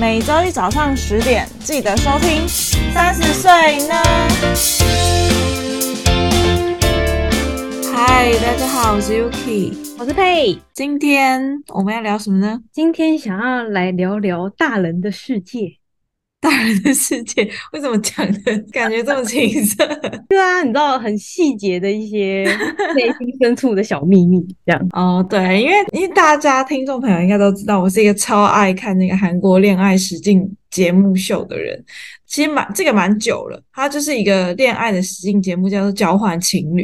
每周一早上十点记得收听。三十岁呢？嗨，大家好，我是 Yuki，我是佩。今天我们要聊什么呢？今天想要来聊聊大人的世界。大人的世界为什么讲的感觉这么青涩？对啊，你知道很细节的一些内心深处的小秘密，这样 哦。对，因为因为大家听众朋友应该都知道，我是一个超爱看那个韩国恋爱实境节目秀的人。其实蛮这个蛮久了，它就是一个恋爱的实境节目，叫做《交换情侣》，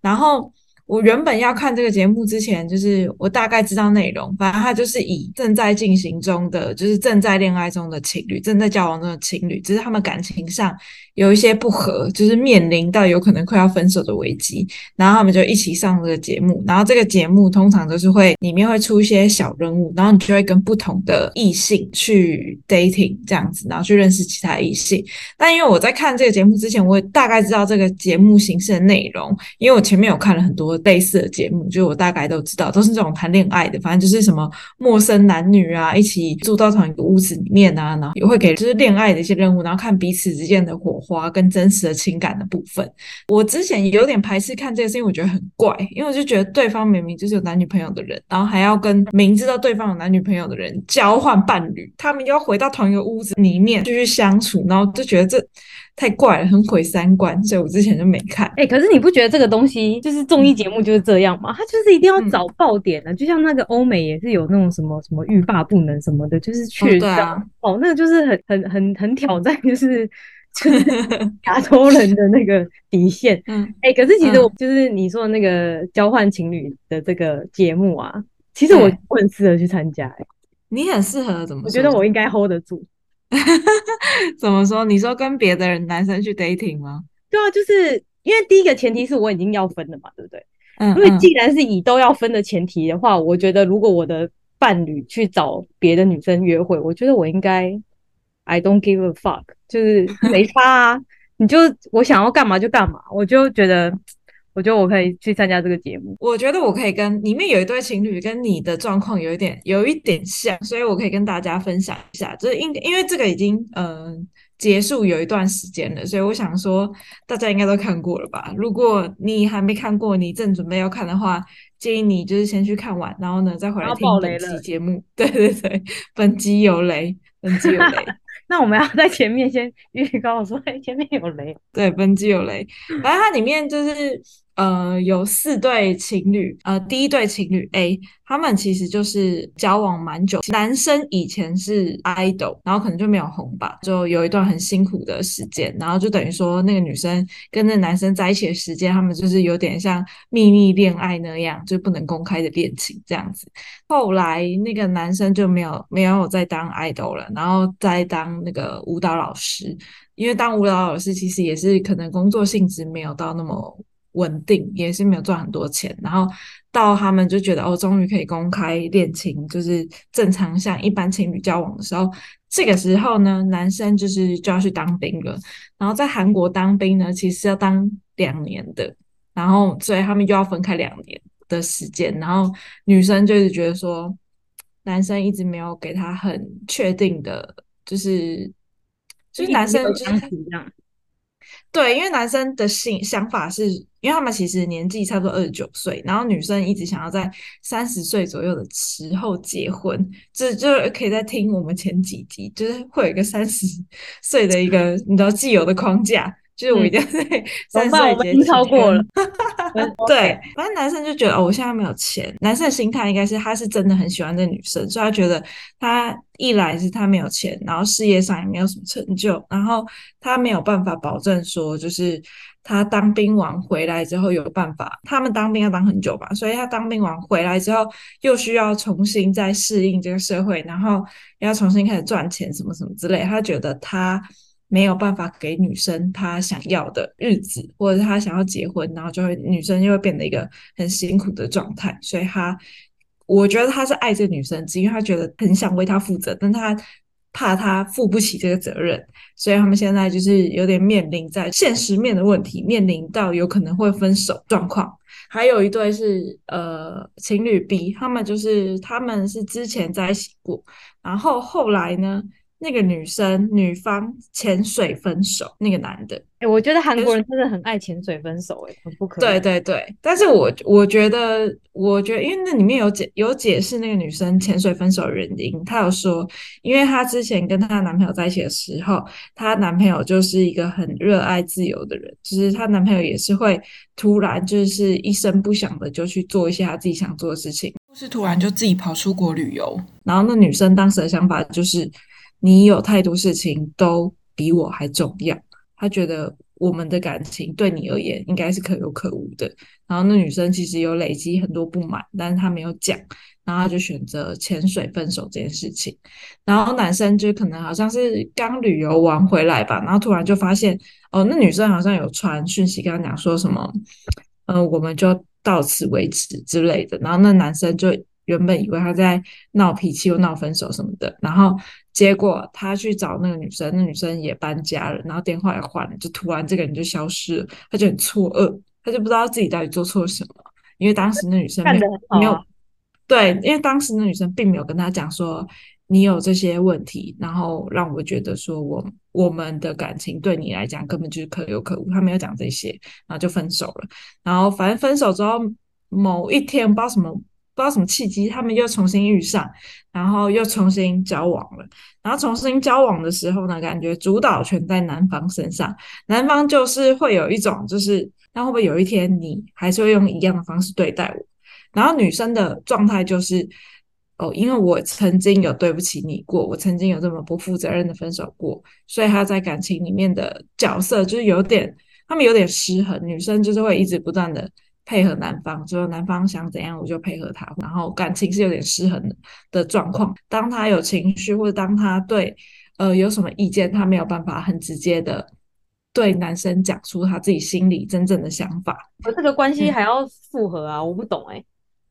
然后。我原本要看这个节目之前，就是我大概知道内容，反正它就是以正在进行中的，就是正在恋爱中的情侣，正在交往中的情侣，只是他们感情上有一些不合，就是面临到有可能快要分手的危机，然后他们就一起上这个节目，然后这个节目通常都是会里面会出一些小任务，然后你就会跟不同的异性去 dating 这样子，然后去认识其他异性。但因为我在看这个节目之前，我也大概知道这个节目形式的内容，因为我前面有看了很多。类似的节目，就我大概都知道，都是这种谈恋爱的，反正就是什么陌生男女啊，一起住到同一个屋子里面啊，然后也会给就是恋爱的一些任务，然后看彼此之间的火花跟真实的情感的部分。我之前有点排斥看这个，是因为我觉得很怪，因为我就觉得对方明明就是有男女朋友的人，然后还要跟明知道对方有男女朋友的人交换伴侣，他们又要回到同一个屋子里面继续相处，然后就觉得这。太怪了，很毁三观，所以我之前就没看。哎、欸，可是你不觉得这个东西就是综艺节目就是这样吗？它就是一定要找爆点的，嗯、就像那个欧美也是有那种什么什么欲罢不能什么的，就是去哦，对啊，哦，那个就是很很很很挑战，就是 就是亚洲人的那个底线。嗯，哎、欸，可是其实我就是你说的那个交换情侣的这个节目啊，其实我我很适合去参加、欸。哎，你很适合怎么？我觉得我应该 hold 得住。怎么说？你说跟别的人男生去 dating 吗？对啊，就是因为第一个前提是我已经要分了嘛，对不对？嗯，嗯，因为既然是以都要分的前提的话，我觉得如果我的伴侣去找别的女生约会，我觉得我应该 I don't give a fuck，就是没差啊，你就我想要干嘛就干嘛，我就觉得。我觉得我可以去参加这个节目。我觉得我可以跟里面有一对情侣，跟你的状况有一点有一点像，所以我可以跟大家分享一下。就是因因为这个已经嗯、呃、结束有一段时间了，所以我想说大家应该都看过了吧？如果你还没看过，你正准备要看的话，建议你就是先去看完，然后呢再回来听本期节目。对对对，本集有雷，本集有雷。那我们要在前面先预告说，哎，前面有雷。对，本机有雷。然后它里面就是。呃，有四对情侣，呃，第一对情侣 A，他们其实就是交往蛮久，男生以前是 idol，然后可能就没有红吧，就有一段很辛苦的时间，然后就等于说那个女生跟那男生在一起的时间，他们就是有点像秘密恋爱那样，就不能公开的恋情这样子。后来那个男生就没有没有再当 idol 了，然后再当那个舞蹈老师，因为当舞蹈老师其实也是可能工作性质没有到那么。稳定也是没有赚很多钱，然后到他们就觉得哦，终于可以公开恋情，就是正常像一般情侣交往的时候，这个时候呢，男生就是就要去当兵了。然后在韩国当兵呢，其实要当两年的，然后所以他们就要分开两年的时间。然后女生就是觉得说，男生一直没有给她很确定的，就是就是男生就是对，因为男生的性想法是，因为他们其实年纪差不多二十九岁，然后女生一直想要在三十岁左右的时候结婚，这就，就可以在听我们前几集，就是会有一个三十 岁的一个你知道既有的框架。就是我一定要在三十岁已经超过了。对，反正男生就觉得哦，我现在没有钱。男生的心态应该是他是真的很喜欢这女生，所以他觉得他一来是他没有钱，然后事业上也没有什么成就，然后他没有办法保证说，就是他当兵完回来之后有办法。他们当兵要当很久吧，所以他当兵完回来之后又需要重新再适应这个社会，然后要重新开始赚钱什么什么之类。他觉得他。没有办法给女生她想要的日子，或者是她想要结婚，然后就会女生就会变得一个很辛苦的状态。所以他，我觉得他是爱这个女生，只因为他觉得很想为她负责，但他怕她负不起这个责任，所以他们现在就是有点面临在现实面的问题，面临到有可能会分手状况。还有一对是呃情侣 B，他们就是他们是之前在一起过，然后后来呢？那个女生女方潜水分手，那个男的。哎、欸，我觉得韩国人真的很爱潜水分手，哎，很不可。对对对，但是我我觉得，我觉得，因为那里面有解有解释那个女生潜水分手的原因，她有说，因为她之前跟她男朋友在一起的时候，她男朋友就是一个很热爱自由的人，就是她男朋友也是会突然就是一声不响的就去做一些他自己想做的事情，或是突然就自己跑出国旅游，然后那女生当时的想法就是。你有太多事情都比我还重要，他觉得我们的感情对你而言应该是可有可无的。然后那女生其实有累积很多不满，但是她没有讲，然后她就选择潜水分手这件事情。然后男生就可能好像是刚旅游完回来吧，然后突然就发现哦，那女生好像有传讯息跟他讲说什么，呃，我们就到此为止之类的。然后那男生就。原本以为他在闹脾气又闹分手什么的，然后结果他去找那个女生，那女生也搬家了，然后电话也换了，就突然这个人就消失了，他就很错愕，他就不知道自己到底做错了什么，因为当时那女生没有没有对，因为当时那女生并没有跟他讲说你有这些问题，然后让我觉得说我我们的感情对你来讲根本就是可有可无，他没有讲这些，然后就分手了，然后反正分手之后某一天不知道什么。不知道什么契机，他们又重新遇上，然后又重新交往了。然后重新交往的时候呢，感觉主导权在男方身上，男方就是会有一种，就是那会不会有一天你还是会用一样的方式对待我？然后女生的状态就是，哦，因为我曾经有对不起你过，我曾经有这么不负责任的分手过，所以她在感情里面的角色就是有点，他们有点失衡。女生就是会一直不断的。配合男方，就是男方想怎样我就配合他，然后感情是有点失衡的的状况。当他有情绪或者当他对呃有什么意见，他没有办法很直接的对男生讲出他自己心里真正的想法。而这个关系还要复合啊？嗯、我不懂哎、欸。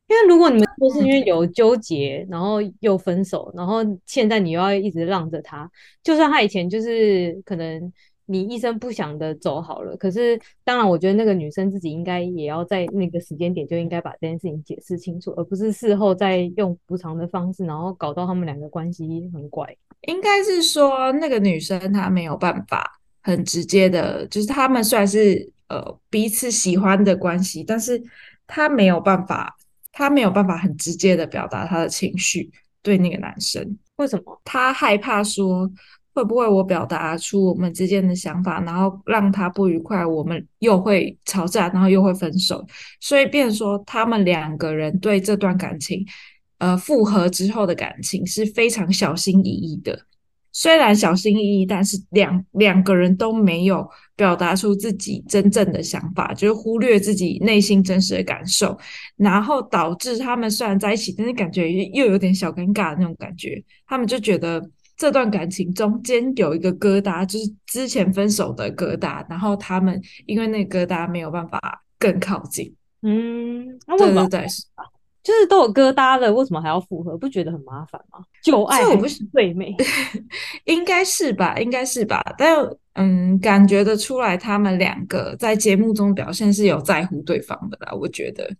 因为如果你们都是因为有纠结，然后又分手，然后现在你又要一直让着他，就算他以前就是可能。你一声不响的走好了，可是当然，我觉得那个女生自己应该也要在那个时间点就应该把这件事情解释清楚，而不是事后再用补偿的方式，然后搞到他们两个关系很怪。应该是说那个女生她没有办法很直接的，就是他们虽然是呃彼此喜欢的关系，但是她没有办法，她没有办法很直接的表达她的情绪对那个男生。为什么？她害怕说。会不会我表达出我们之间的想法，然后让他不愉快，我们又会吵架，然后又会分手，所以变说他们两个人对这段感情，呃，复合之后的感情是非常小心翼翼的。虽然小心翼翼，但是两两个人都没有表达出自己真正的想法，就是忽略自己内心真实的感受，然后导致他们虽然在一起，但是感觉又有点小尴尬的那种感觉，他们就觉得。这段感情中间有一个疙瘩，就是之前分手的疙瘩，然后他们因为那个疙瘩没有办法更靠近。嗯，那为什么？对对对，就是都有疙瘩了，为什么还要复合？不觉得很麻烦吗？旧爱我不是最美？应该是吧，应该是吧。但嗯，感觉得出来，他们两个在节目中表现是有在乎对方的啦。我觉得。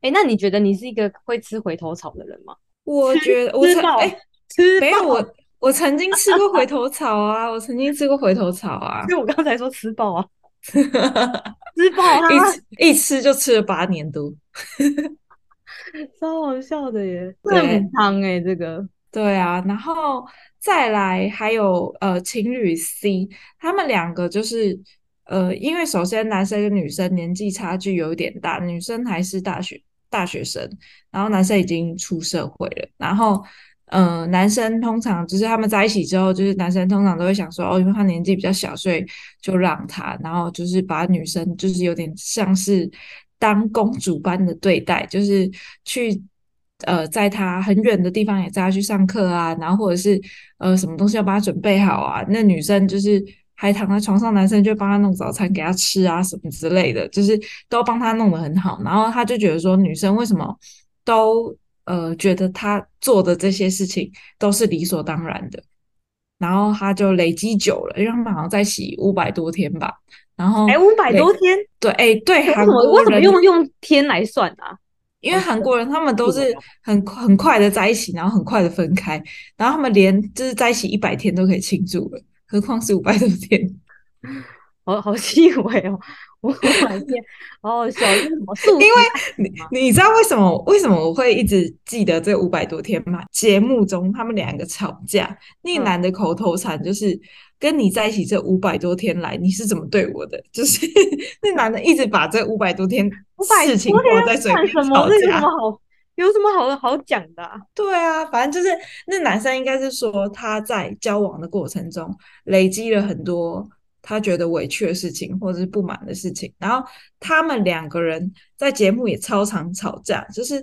哎，那你觉得你是一个会吃回头草的人吗？我觉得我曾哎，吃没有我。我曾经吃过回头草啊，我曾经吃过回头草啊。因为我刚才说吃饱啊，吃饱啊，一一吃就吃了八年多，超好笑的耶。对，很汤哎，这个。对啊，然后再来还有呃情侣 C，他们两个就是呃，因为首先男生跟女生年纪差距有点大，女生还是大学大学生，然后男生已经出社会了，然后。嗯、男生通常就是他们在一起之后，就是男生通常都会想说，哦，因为他年纪比较小，所以就让他，然后就是把女生就是有点像是当公主般的对待，就是去呃，在他很远的地方也带他去上课啊，然后或者是呃什么东西要帮他准备好啊，那女生就是还躺在床上，男生就帮他弄早餐给他吃啊，什么之类的，就是都帮他弄得很好，然后他就觉得说，女生为什么都。呃，觉得他做的这些事情都是理所当然的，然后他就累积久了，因为他们好像在一起五百多天吧，然后哎，五百多天，对，哎，对，韩国为什么用用天来算啊？因为韩国人他们都是很很快的在一起，然后很快的分开，然后他们连就是在一起一百天都可以庆祝了，何况是五百多天，好好细微哦。我的天，哦，小是什么数？因为你你知道为什么为什么我会一直记得这五百多天吗？节目中他们两个吵架，那个男的口头禅就是、嗯、跟你在一起这五百多天来，你是怎么对我的？就是那男的一直把这五百多天事情挂在嘴边吵架。什么？有什么好？有什么好好讲的、啊？对啊，反正就是那男生应该是说他在交往的过程中累积了很多。他觉得委屈的事情，或者是不满的事情，然后他们两个人在节目也超常吵架。就是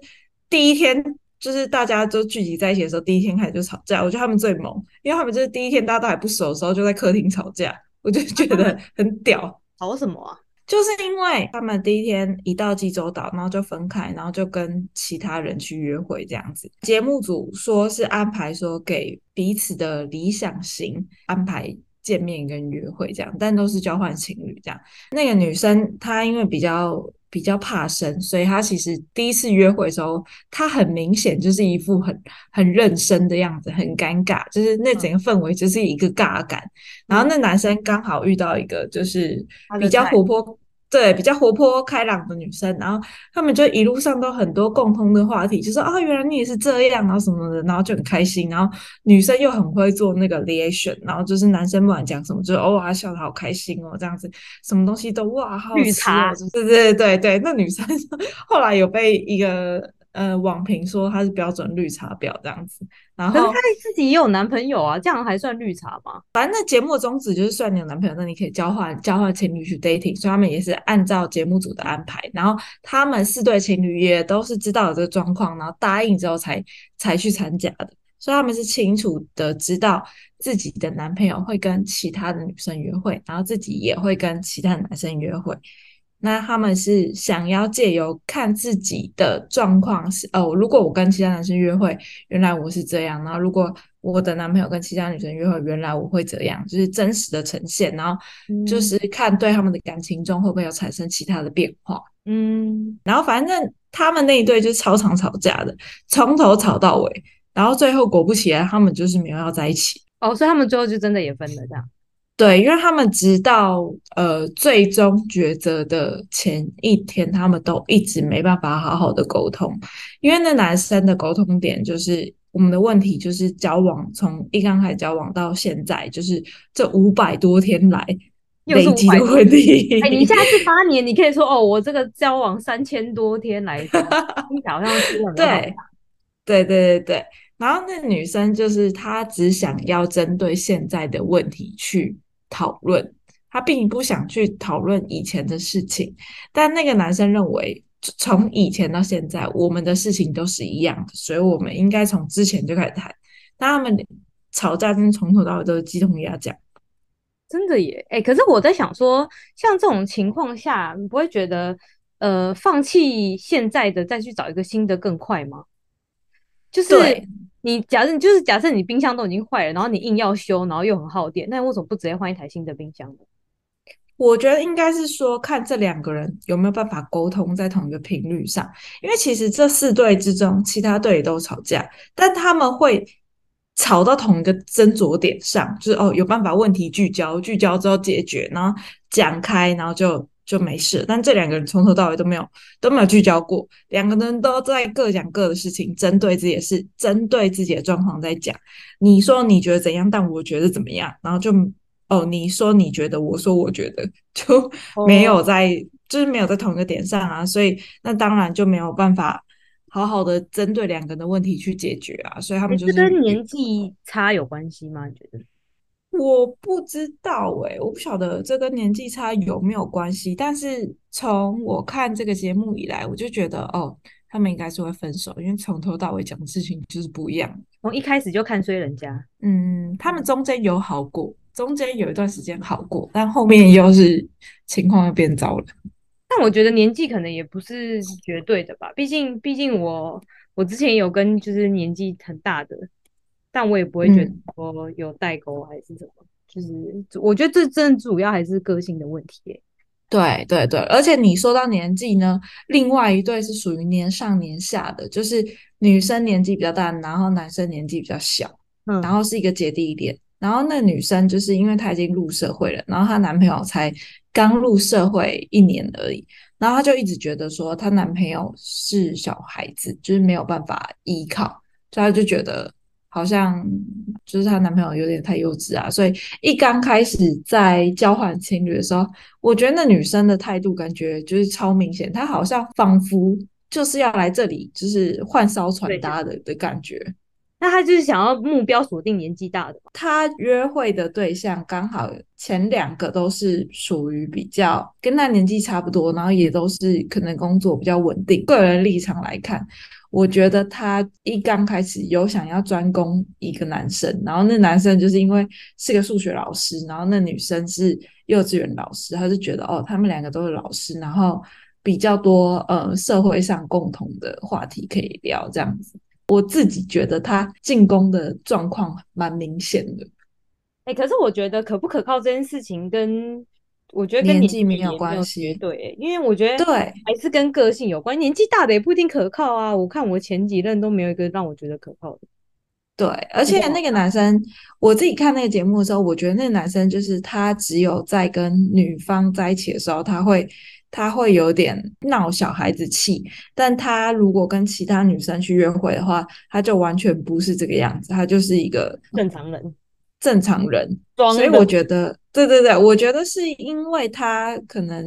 第一天，就是大家都聚集在一起的时候，第一天开始就吵架。我觉得他们最猛，因为他们就是第一天大家都还不熟的时候，就在客厅吵架，我就觉得很屌。吵什么啊？就是因为他们第一天一到济州岛，然后就分开，然后就跟其他人去约会这样子。节目组说是安排说给彼此的理想型安排。见面跟约会这样，但都是交换情侣这样。那个女生她因为比较比较怕生，所以她其实第一次约会的时候，她很明显就是一副很很认生的样子，很尴尬，就是那整个氛围就是一个尬感。嗯、然后那男生刚好遇到一个就是比较活泼。对，比较活泼开朗的女生，然后他们就一路上都很多共通的话题，就说啊，原来你也是这样，然后什么的，然后就很开心。然后女生又很会做那个 reaction，然后就是男生不管讲什么，就哦哇笑得好开心哦，这样子，什么东西都哇好吃哦，绿茶，对对对对，那女生 后来有被一个。呃，网评说他是标准绿茶婊这样子，然后他自己也有男朋友啊，这样还算绿茶吗？反正那节目宗旨就是算你有男朋友，那你可以交换交换情侣去 dating，所以他们也是按照节目组的安排，然后他们四对情侣也都是知道有这个状况，然后答应之后才才去参加的，所以他们是清楚的知道自己的男朋友会跟其他的女生约会，然后自己也会跟其他的男生约会。那他们是想要借由看自己的状况是哦，如果我跟其他男生约会，原来我是这样；然后如果我的男朋友跟其他女生约会，原来我会这样，就是真实的呈现。然后就是看对他们的感情中会不会有产生其他的变化。嗯，然后反正他们那一对就是超常吵架的，从头吵到尾，然后最后果不其然，他们就是没有要在一起。哦，所以他们最后就真的也分了，这样。对，因为他们直到呃最终抉择的前一天，他们都一直没办法好好的沟通。因为那男生的沟通点就是我们的问题，就是交往从一刚开始交往到现在，就是这五百多天来累积的问题。哎，你现在是八年，你可以说哦，我这个交往三千多天来说，你好像是对，对对对对。然后那女生就是她只想要针对现在的问题去。讨论，他并不想去讨论以前的事情，但那个男生认为，从以前到现在，我们的事情都是一样的，所以我们应该从之前就开始谈。但他们吵架，真的从头到尾都是鸡同鸭讲，真的耶！哎、可是我在想说，像这种情况下，你不会觉得，呃，放弃现在的，再去找一个新的更快吗？就是。你假设就是假设你冰箱都已经坏了，然后你硬要修，然后又很耗电，那为什么不直接换一台新的冰箱呢？我觉得应该是说看这两个人有没有办法沟通在同一个频率上，因为其实这四对之中，其他队也都吵架，但他们会吵到同一个斟酌点上，就是哦有办法问题聚焦，聚焦之后解决，然后讲开，然后就。就没事，但这两个人从头到尾都没有都没有聚焦过，两个人都在各讲各的事情，针对自己的事，针对自己的状况在讲。你说你觉得怎样，但我觉得怎么样，然后就哦，你说你觉得，我说我觉得，就没有在，哦、就是没有在同一个点上啊，所以那当然就没有办法好好的针对两个人的问题去解决啊，所以他们就是跟年纪差有关系吗？你觉得？我不知道诶、欸，我不晓得这跟年纪差有没有关系。但是从我看这个节目以来，我就觉得哦，他们应该是会分手，因为从头到尾讲的事情就是不一样。从一开始就看衰人家，嗯，他们中间有好过，中间有一段时间好过，但后面又是情况又变糟了。但我觉得年纪可能也不是绝对的吧，毕竟毕竟我我之前有跟就是年纪很大的。但我也不会觉得说有代沟还是什么，嗯、就是我觉得这真的主要还是个性的问题。对对对，而且你说到年纪呢，另外一对是属于年上年下的，就是女生年纪比较大，然后男生年纪比较小，嗯，然后是一个姐弟恋。然后那女生就是因为她已经入社会了，然后她男朋友才刚入社会一年而已，然后她就一直觉得说她男朋友是小孩子，就是没有办法依靠，所以她就觉得。好像就是她男朋友有点太幼稚啊，所以一刚开始在交换情侣的时候，我觉得那女生的态度感觉就是超明显，她好像仿佛就是要来这里就是换艘船搭的的感觉。那她就是想要目标锁定年纪大的，她约会的对象刚好前两个都是属于比较跟她年纪差不多，然后也都是可能工作比较稳定。个人立场来看。我觉得他一刚开始有想要专攻一个男生，然后那男生就是因为是个数学老师，然后那女生是幼稚园老师，他就觉得哦，他们两个都是老师，然后比较多呃社会上共同的话题可以聊这样子。我自己觉得他进攻的状况蛮明显的。哎、可是我觉得可不可靠这件事情跟。我觉得跟年纪没有关系，对，因为我觉得对还是跟个性有关。年纪大的也不一定可靠啊。我看我前几任都没有一个让我觉得可靠的。对，而且那个男生，我自己看那个节目的时候，我觉得那个男生就是他只有在跟女方在一起的时候，他会他会有点闹小孩子气，但他如果跟其他女生去约会的话，他就完全不是这个样子，他就是一个正常人。正常人，所以我觉得，对对对，我觉得是因为他可能，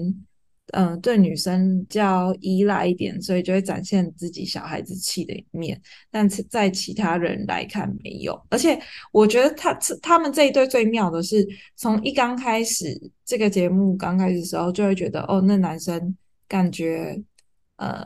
嗯、呃，对女生较依赖一点，所以就会展现自己小孩子气的一面。但是在其他人来看没有，而且我觉得他他们这一对最妙的是，从一刚开始这个节目刚开始的时候，就会觉得哦，那男生感觉呃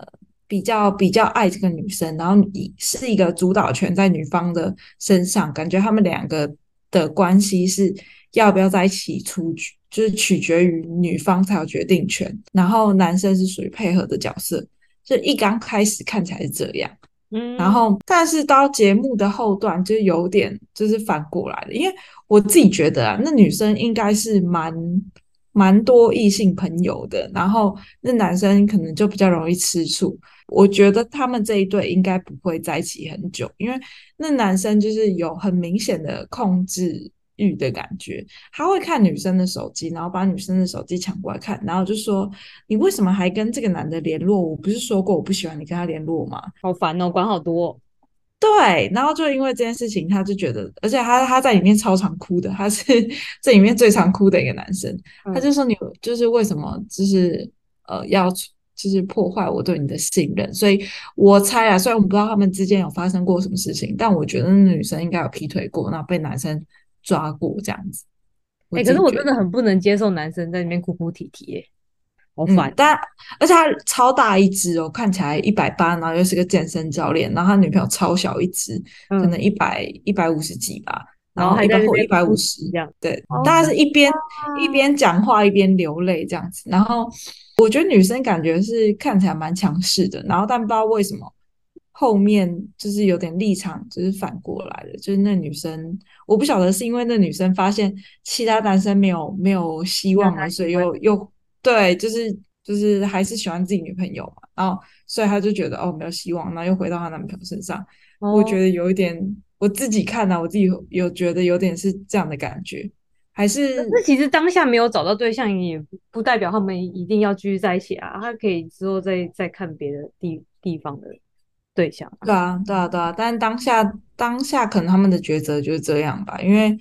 比较比较爱这个女生，然后你是一个主导权在女方的身上，感觉他们两个。的关系是要不要在一起出局，就是取决于女方才有决定权，然后男生是属于配合的角色，就一刚开始看起来是这样，嗯，然后但是到节目的后段就有点就是反过来了，因为我自己觉得啊，那女生应该是蛮蛮多异性朋友的，然后那男生可能就比较容易吃醋。我觉得他们这一对应该不会在一起很久，因为那男生就是有很明显的控制欲的感觉，他会看女生的手机，然后把女生的手机抢过来看，然后就说：“你为什么还跟这个男的联络？我不是说过我不喜欢你跟他联络吗？”好烦哦，管好多哦。对，然后就因为这件事情，他就觉得，而且他他在里面超常哭的，他是这里面最常哭的一个男生，他就说：“你就是为什么就是呃要。”就是破坏我对你的信任，所以我猜啊，虽然我们不知道他们之间有发生过什么事情，但我觉得那女生应该有劈腿过，然后被男生抓过这样子。哎、欸，可是我真的很不能接受男生在里面哭哭啼啼，欸，好烦，嗯。但而且他超大一只哦，看起来一百八，然后又是个健身教练，然后他女朋友超小一只，嗯，可能一百一百五十几吧，然后一百或一百五十这样。对，大概是一边一边讲话一边流泪这样子，然后。我觉得女生感觉是看起来蛮强势的，然后但不知道为什么后面就是有点立场就是反过来的，就是那女生我不晓得是因为那女生发现其他男生没有没有希望了，所以又又对，就是就是还是喜欢自己女朋友嘛，然后所以她就觉得哦没有希望，然后又回到她男朋友身上，哦、我觉得有一点我自己看呢、啊，我自己有，有觉得有点是这样的感觉。还是，那其实当下没有找到对象，也不代表他们一定要继续在一起啊。他可以之后再再看别的地地方的对象。对啊，对啊，对啊。但当下当下可能他们的抉择就是这样吧，因为。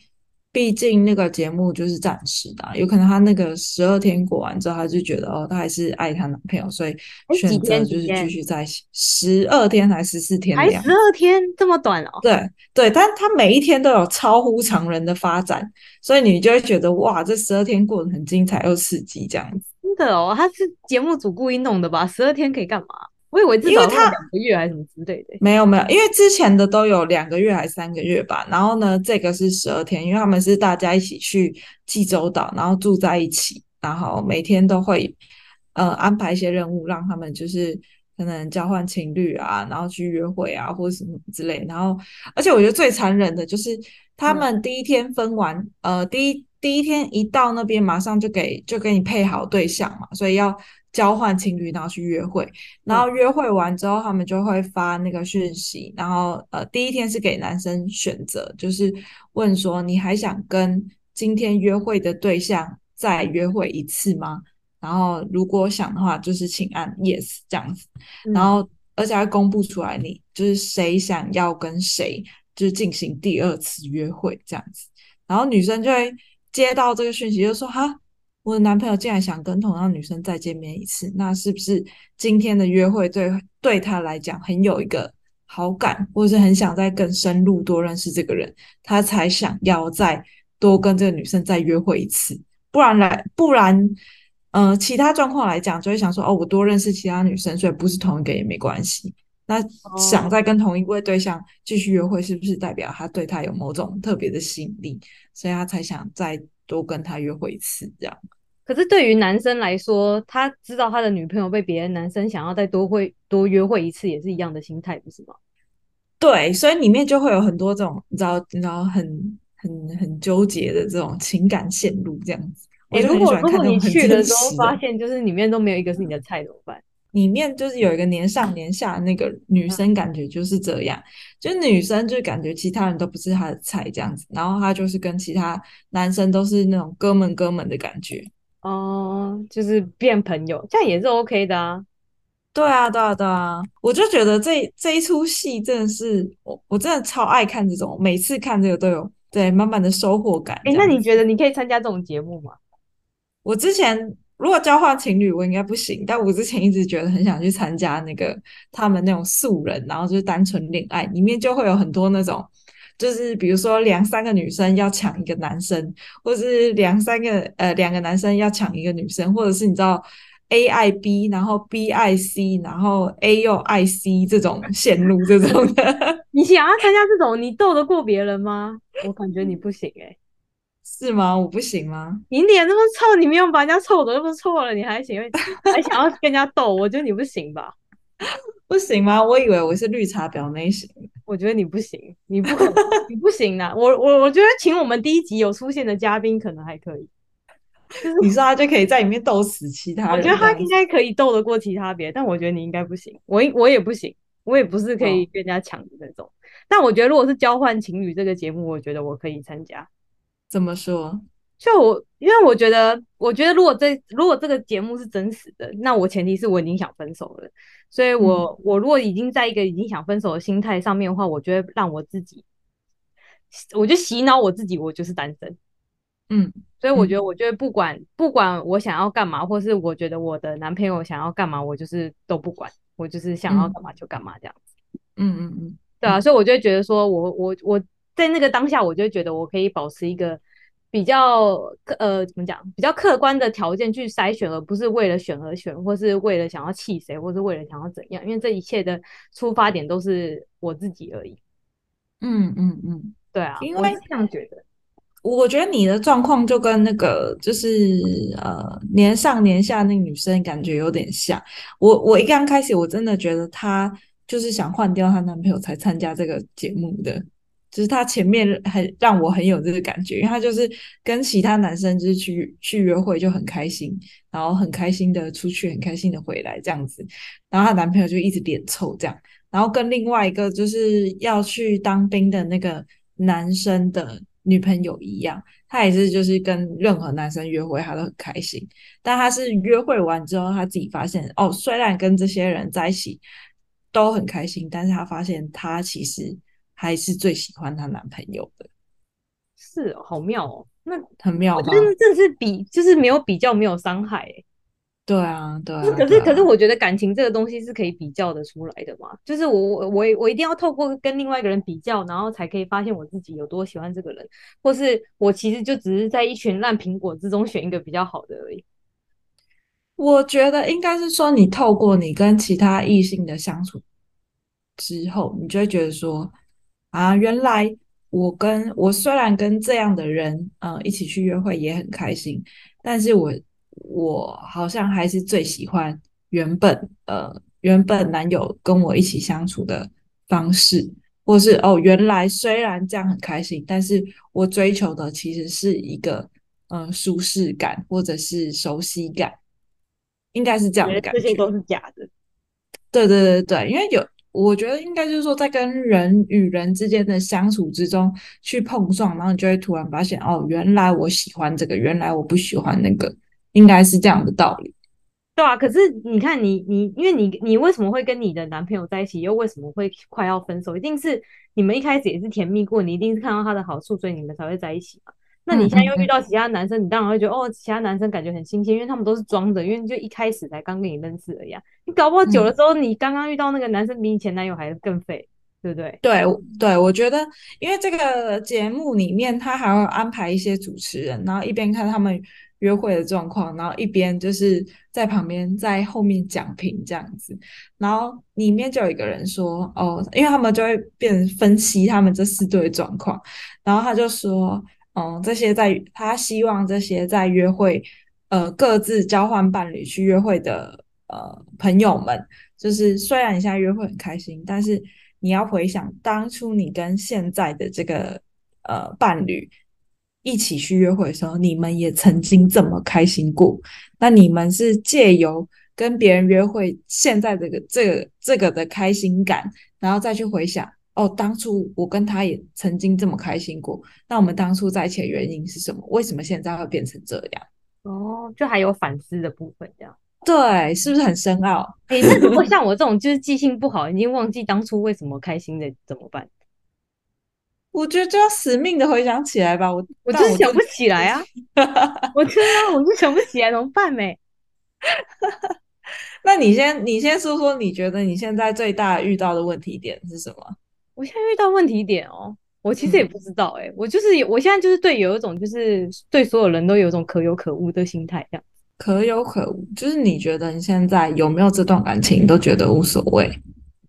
毕竟那个节目就是暂时的，有可能她那个十二天过完之后，她就觉得哦，她还是爱她男朋友，所以选择就是继续在一起。十二天还是十四天？还十二天这么短哦？对对，但她每一天都有超乎常人的发展，所以你就会觉得哇，这十二天过得很精彩又刺激这样子。真的哦，他是节目组故意弄的吧？十二天可以干嘛？我以为至少两个月还是什么之类的。没有没有，因为之前的都有两个月还是三个月吧。然后呢，这个是十二天，因为他们是大家一起去济州岛，然后住在一起，然后每天都会呃安排一些任务，让他们就是可能交换情侣啊，然后去约会啊，或者什么之类。然后，而且我觉得最残忍的就是他们第一天分完，嗯、呃，第一。第一天一到那边，马上就给就给你配好对象嘛，所以要交换情侣，然后去约会。然后约会完之后，他们就会发那个讯息，然后呃，第一天是给男生选择，就是问说你还想跟今天约会的对象再约会一次吗？然后如果想的话，就是请按 yes 这样子。然后而且还公布出来，你就是谁想要跟谁就是进行第二次约会这样子。然后女生就会。接到这个讯息，就说哈，我的男朋友竟然想跟同样女生再见面一次，那是不是今天的约会对对他来讲很有一个好感，或者是很想再更深入多认识这个人，他才想要再多跟这个女生再约会一次？不然来，不然，呃，其他状况来讲，就会想说哦，我多认识其他女生，所以不是同一个也没关系。那想再跟同一位对象继续约会，是不是代表他对他有某种特别的吸引力，所以他才想再多跟他约会一次？这样。可是对于男生来说，他知道他的女朋友被别的男生想要再多会多约会一次，也是一样的心态，不是吗？对，所以里面就会有很多这种你知道，你知道很很很纠结的这种情感线路这样子。哎、欸，如果如果你去的时候发现，就是里面都没有一个是你的菜，怎么办？里面就是有一个年上年下的那个女生，感觉就是这样，就女生就感觉其他人都不是她的菜这样子，然后她就是跟其他男生都是那种哥们哥们的感觉，哦，就是变朋友，这样也是 OK 的啊。对啊，对啊，对啊，我就觉得这这一出戏真的是我我真的超爱看这种，每次看这个都有对满满的收获感。哎，那你觉得你可以参加这种节目吗？我之前。如果交换情侣，我应该不行。但我之前一直觉得很想去参加那个他们那种素人，然后就是单纯恋爱，里面就会有很多那种，就是比如说两三个女生要抢一个男生，或是两三个呃两个男生要抢一个女生，或者是你知道 A 爱 B，然后 B 爱 C，然后 A 又爱 C 这种线路这种的。你想要参加这种，你斗得过别人吗？我感觉你不行诶、是吗？我不行吗？你脸那么臭，你没有把人家臭的那么臭了，你还行？还想要跟人家斗？我觉得你不行吧？不行吗？我以为我是绿茶婊那型。我觉得你不行，你不可能，你不行啊！我我我觉得请我们第一集有出现的嘉宾可能还可以。你说他就可以在里面斗死其他人？我觉得他应该可以斗得过其他别，但我觉得你应该不行。我我也不行，我也不是可以跟人家抢的那种。哦。但我觉得如果是交换情侣这个节目，我觉得我可以参加。怎么说？就我，因为我觉得，我觉得如果这如果这个节目是真实的，那我前提是我已经想分手了。所以我，我、嗯、我如果已经在一个已经想分手的心态上面的话，我觉得让我自己，我就洗脑我自己，我就是单身。嗯，所以我觉得，我觉得不管、嗯、不管我想要干嘛，或是我觉得我的男朋友想要干嘛，我就是都不管，我就是想要干嘛就干嘛这样子。嗯嗯嗯，对啊，所以我就会觉得说我我我在那个当下，我就觉得我可以保持一个。比较呃，怎么讲？比较客观的条件去筛选，而不是为了选而选，或是为了想要气谁，或是为了想要怎样？因为这一切的出发点都是我自己而已。嗯嗯嗯，对啊，因为这样觉得，我觉得你的状况就跟那个就是呃年上年下那个女生感觉有点像。我我一刚开始我真的觉得她就是想换掉她男朋友才参加这个节目的。就是他前面很让我很有这个感觉，因为他就是跟其他男生就是去去约会就很开心，然后很开心的出去，很开心的回来这样子，然后她男朋友就一直脸臭这样，然后跟另外一个就是要去当兵的那个男生的女朋友一样，他也是就是跟任何男生约会他都很开心，但他是约会完之后他自己发现哦，虽然跟这些人在一起都很开心，但是他发现他其实。还是最喜欢她男朋友的，是哦，好妙哦，那很妙吧？真的，真的是比就是没有比较，没有伤害。对啊，对啊。可是，可是，可是，我觉得感情这个东西是可以比较的出来的嘛。就是我，我，我，我一定要透过跟另外一个人比较，然后才可以发现我自己有多喜欢这个人，或是我其实就只是在一群烂苹果之中选一个比较好的而已。我觉得应该是说，你透过你跟其他异性的相处之后，你就会觉得说。啊，原来我跟我虽然跟这样的人，嗯，一起去约会也很开心，但是我我好像还是最喜欢原本呃原本男友跟我一起相处的方式，或是哦，原来虽然这样很开心，但是我追求的其实是一个呃舒适感或者是熟悉感，应该是这样的感觉。这些都是假的。对对对对，因为有。我觉得应该就是说，在跟人与人之间的相处之中去碰撞，然后你就会突然发现，哦，原来我喜欢这个，原来我不喜欢那个，应该是这样的道理。对啊，可是你看你，你你，因为你你为什么会跟你的男朋友在一起，又为什么会快要分手？一定是你们一开始也是甜蜜过，你一定是看到他的好处，所以你们才会在一起嘛。那你现在又遇到其他男生，你当然会觉得哦，其他男生感觉很新鲜，因为他们都是装的，因为就一开始才刚跟你认识而已啊。你搞不好久了之后，你刚刚遇到那个男生比你前男友还更废，对不对？对对，我觉得，因为这个节目里面他还会安排一些主持人，然后一边看他们约会的状况，然后一边就是在旁边在后面讲评这样子。然后里面就有一个人说，哦，因为他们就会变分析他们这四对的状况，然后他就说。嗯，这些在他希望这些在约会，呃，各自交换伴侣去约会的呃朋友们，就是虽然你现在约会很开心，但是你要回想当初你跟现在的这个呃伴侣一起去约会的时候，你们也曾经这么开心过。那你们是借由跟别人约会，现在这个这个这个的开心感，然后再去回想。哦，当初我跟他也曾经这么开心过。那我们当初在一起的原因是什么？为什么现在会变成这样？哦，就还有反思的部分，这样。对，是不是很深奥？哎、欸，那如果像我这种就是记性不好，已经忘记当初为什么开心的，怎么办？我觉得就要死命的回想起来吧。我我就是想不起来啊。我真的，我是想不起来，怎么办呢？那你先，你先说说，你觉得你现在最大遇到的问题点是什么？我现在遇到问题点哦，我其实也不知道哎、欸，嗯、我就是我现在就是对有一种就是对所有人都有一种可有可无的心态，这样。可有可无，就是你觉得你现在有没有这段感情都觉得无所谓。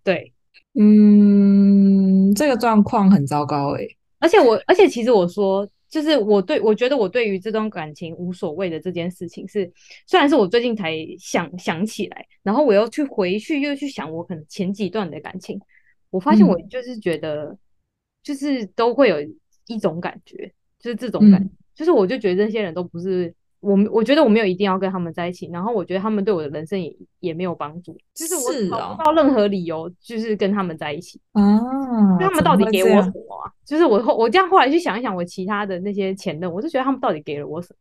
对，嗯，这个状况很糟糕哎、欸。而且我，而且其实我说，就是我对我觉得我对于这段感情无所谓的这件事情是，虽然是我最近才想想起来，然后我又去回去又去想我可能前几段的感情。我发现我就是觉得，就是都会有一种感觉，就是这种感觉，就是我就觉得这些人都不是我，我觉得我没有一定要跟他们在一起，然后我觉得他们对我的人生也也没有帮助，就是我找不到任何理由，就是跟他们在一起啊，他们到底给我什么啊？就是我后我这样后来去想一想，我其他的那些前任，我就觉得他们到底给了我什么？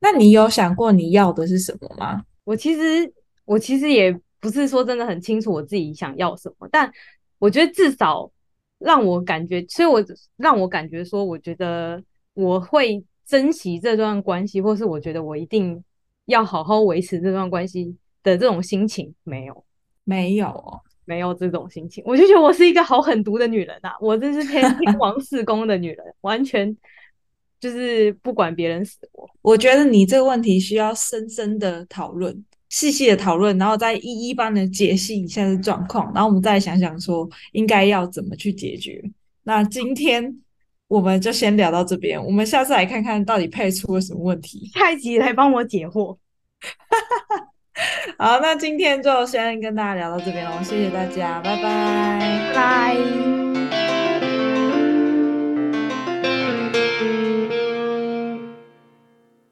那你有想过你要的是什么吗？我其实我其实也。不是说真的很清楚我自己想要什么，但我觉得至少让我感觉，所以我让我感觉说，我觉得我会珍惜这段关系，或是我觉得我一定要好好维持这段关系的这种心情没有，没有，没有这种心情。我就觉得我是一个好狠毒的女人啊，我真是天 王四公的女人，完全就是不管别人死活。我觉得你这个问题需要深深的讨论。细细的讨论，然后再一一帮的解析你现在的状况，然后我们再想想说应该要怎么去解决。那今天我们就先聊到这边，我们下次来看看到底配出了什么问题，下一集来帮我解惑。好，那今天就先跟大家聊到这边喽，谢谢大家，拜拜，拜拜。